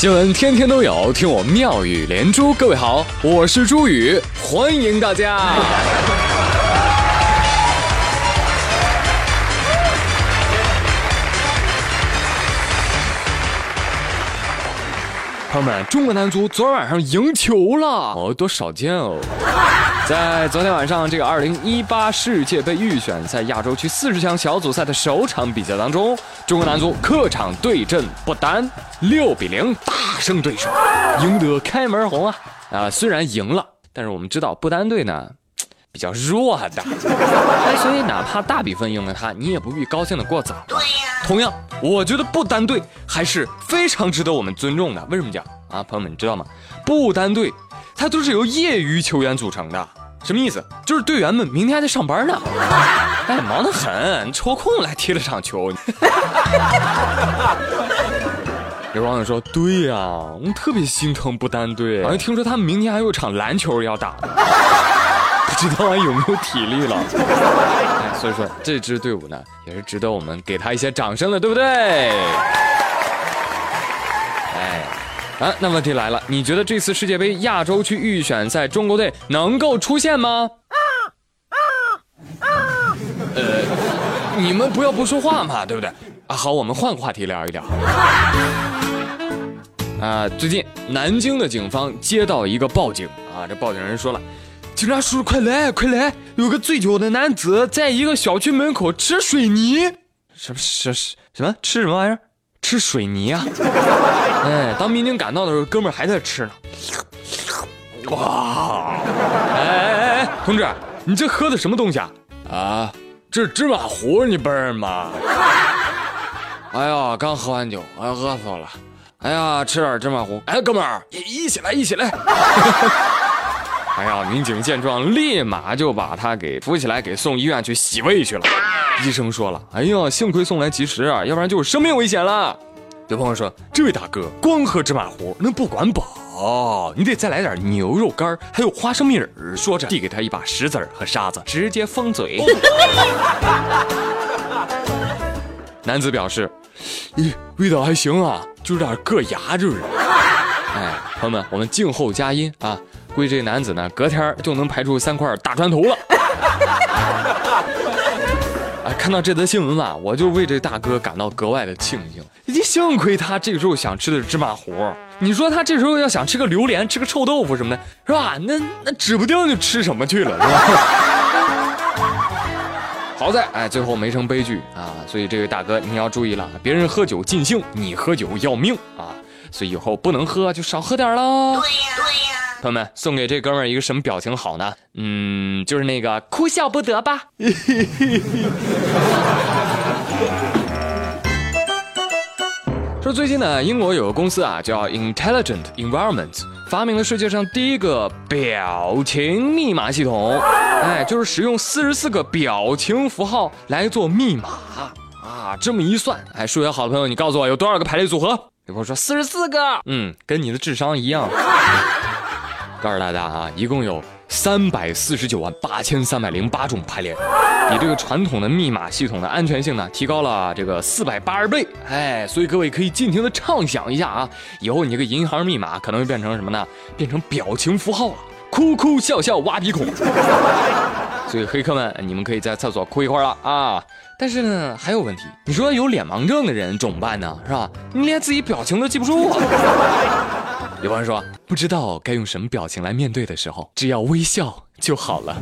新闻天天都有，听我妙语连珠。各位好，我是朱宇，欢迎大家。朋友们，中国男足昨天晚上赢球了，哦，多少见哦！在昨天晚上这个二零一八世界杯预选赛亚洲区四十强小组赛的首场比赛当中，中国男足客场对阵不丹，六比零大胜对手，赢得开门红啊！啊，虽然赢了，但是我们知道不丹队呢。比较弱的，哎，所以哪怕大比分赢了他，你也不必高兴的过早。对呀。同样，我觉得不丹队还是非常值得我们尊重的。为什么讲啊？朋友们，你知道吗？不丹队，它都是由业余球员组成的。什么意思？就是队员们明天还得上班呢，哎，忙得很，抽空来踢了场球。有网友说：“对呀，我们特别心疼不丹队，好像听说他们明天还有场篮球要打。”知道还有没有体力了，哎，所以说这支队伍呢，也是值得我们给他一些掌声的，对不对？哎，啊，那问题来了，你觉得这次世界杯亚洲区预选赛中国队能够出现吗？呃，你们不要不说话嘛，对不对？啊，好，我们换个话题聊一聊。啊，最近南京的警方接到一个报警啊，这报警人说了。警察叔叔，快来快来！有个醉酒的男子在一个小区门口吃水泥，什么什什什么吃什么玩意儿？吃水泥啊！哎，当民警赶到的时候，哥们儿还在吃呢。哇！哎哎哎，同志，你这喝的什么东西啊？啊，这是芝麻糊，你不是吗？哎呀，刚喝完酒，哎，饿死我了。哎呀，吃点芝麻糊。哎，哥们儿，一一起来，一起来。哎呀！民警见状，立马就把他给扶起来，给送医院去洗胃去了。医生说了：“哎呀，幸亏送来及时啊，要不然就是生命危险了。”有朋友说：“这位大哥，光喝芝麻糊那不管饱，你得再来点牛肉干还有花生米儿。”说着，递给他一把石子和沙子，直接封嘴。男子表示：“咦，味道还行啊，就有点硌牙，就是。”哎，朋友们，我们静候佳音啊。估计这男子呢，隔天就能排出三块大砖头了。啊，看到这则新闻吧，我就为这大哥感到格外的庆幸。幸亏他这个时候想吃的是芝麻糊，你说他这时候要想吃个榴莲、吃个臭豆腐什么的，是吧？那那指不定就吃什么去了，是吧？好在哎，最后没成悲剧啊。所以这位大哥你要注意了，别人喝酒尽兴，你喝酒要命啊。所以以后不能喝就少喝点喽。对呀，对呀。朋友们，送给这哥们儿一个什么表情好呢？嗯，就是那个哭笑不得吧。说最近呢，英国有个公司啊，叫 Intelligent Environment，发明了世界上第一个表情密码系统。哎，就是使用四十四个表情符号来做密码啊。这么一算，哎，数学好的朋友，你告诉我有多少个排列组合？有朋友说四十四个，嗯，跟你的智商一样。告诉大家啊，一共有三百四十九万八千三百零八种排列，比这个传统的密码系统的安全性呢提高了这个四百八十倍。哎，所以各位可以尽情的畅想一下啊，以后你这个银行密码可能会变成什么呢？变成表情符号了，哭哭笑笑挖鼻孔。所以黑客们，你们可以在厕所哭一会儿了啊。但是呢，还有问题，你说有脸盲症的人怎么办呢？是吧？你连自己表情都记不住啊。有朋友说不知道该用什么表情来面对的时候，只要微笑就好了。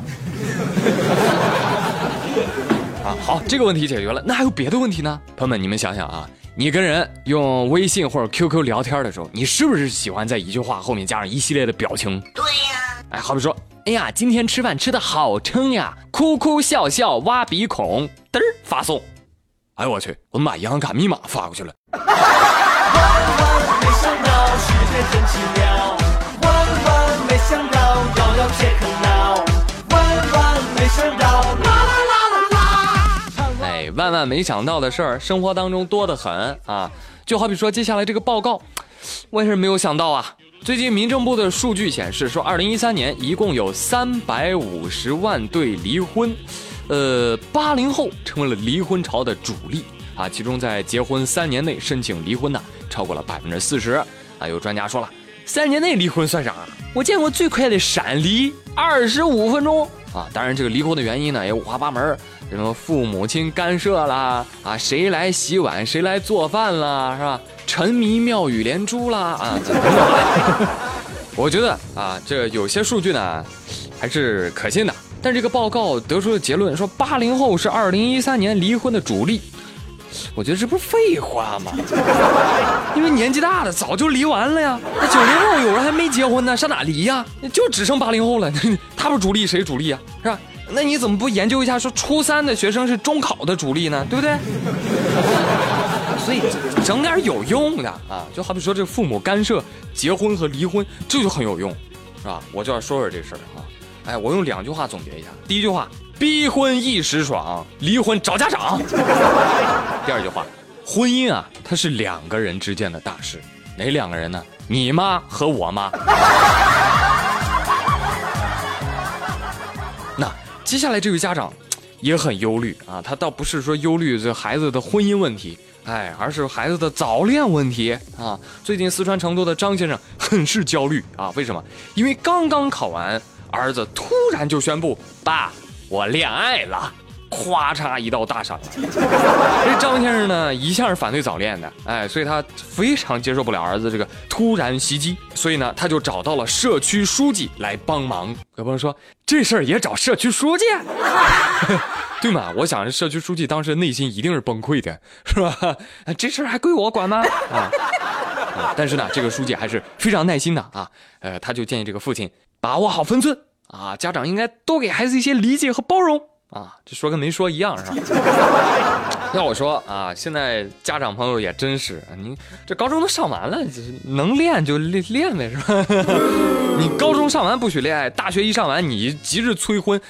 啊，好，这个问题解决了，那还有别的问题呢？朋友们，你们想想啊，你跟人用微信或者 QQ 聊天的时候，你是不是喜欢在一句话后面加上一系列的表情？对呀。哎，好比说，哎呀，今天吃饭吃的好撑呀，哭哭笑笑挖鼻孔，嘚儿发送。哎呦我去，我们把银行卡密码发过去了。真奇妙，万万没想到，摇摇切克闹，万万没想到，啦啦啦啦啦！哎，万万没想到的事儿，生活当中多得很啊！就好比说接下来这个报告，我也是没有想到啊。最近民政部的数据显示，说二零一三年一共有三百五十万对离婚，呃，八零后成为了离婚潮的主力啊。其中在结婚三年内申请离婚的超过了百分之四十。啊，有专家说了，三年内离婚算啥？我见过最快的闪离二十五分钟啊！当然，这个离婚的原因呢也五花八门，什么父母亲干涉啦，啊，谁来洗碗，谁来做饭啦，是吧？沉迷妙语连珠啦，啊，等等。我觉得啊，这有些数据呢还是可信的，但这个报告得出的结论说，八零后是二零一三年离婚的主力。我觉得这不是废话吗？因为年纪大的早就离完了呀。那九零后有人还没结婚呢，上哪离呀？就只剩八零后了，他不主力谁主力啊？是吧？那你怎么不研究一下，说初三的学生是中考的主力呢？对不对？所以整点有用的啊，就好比说这父母干涉结婚和离婚，这就很有用，是吧？我就要说说这事儿啊。哎，我用两句话总结一下。第一句话。逼婚一时爽，离婚找家长。第二句话，婚姻啊，它是两个人之间的大事，哪两个人呢？你妈和我妈。那接下来这位家长也很忧虑啊，他倒不是说忧虑这孩子的婚姻问题，哎，而是孩子的早恋问题啊。最近四川成都的张先生很是焦虑啊，为什么？因为刚刚考完，儿子突然就宣布爸。我恋爱了，咵嚓一道大闪。这张先生呢，一向是反对早恋的，哎，所以他非常接受不了儿子这个突然袭击，所以呢，他就找到了社区书记来帮忙。有朋友说，这事儿也找社区书记，对嘛？我想这社区书记当时内心一定是崩溃的，是吧？这事儿还归我管吗？啊，但是呢，这个书记还是非常耐心的啊，呃，他就建议这个父亲把握好分寸。啊，家长应该多给孩子一些理解和包容啊，这说跟没说一样是吧？要我说啊，现在家长朋友也真是，你这高中都上完了，能练就练练呗是吧？你高中上完不许恋爱，大学一上完你急着催婚，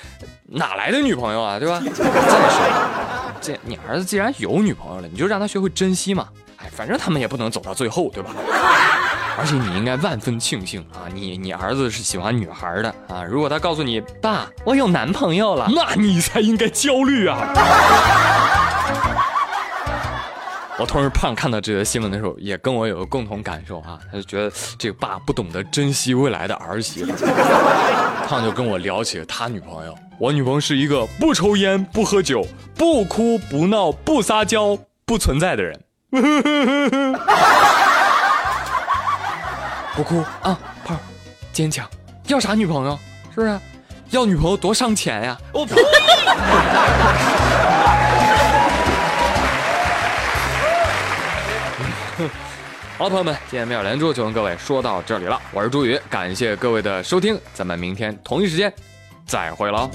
哪来的女朋友啊，对吧？再说，这你儿子既然有女朋友了，你就让他学会珍惜嘛。哎，反正他们也不能走到最后，对吧？而且你应该万分庆幸啊，你你儿子是喜欢女孩的啊。如果他告诉你爸，我有男朋友了，那你才应该焦虑啊。我同事胖看到这个新闻的时候，也跟我有个共同感受啊，他就觉得这个爸不懂得珍惜未来的儿媳妇。胖就跟我聊起了他女朋友，我女朋友是一个不抽烟、不喝酒、不哭不闹、不撒娇、不存在的人。不哭啊，胖，坚强，要啥女朋友？是不是？要女朋友多伤钱呀！我呸！好了，朋友们，今天妙连珠就跟各位说到这里了。我是朱宇，感谢各位的收听，咱们明天同一时间再会喽。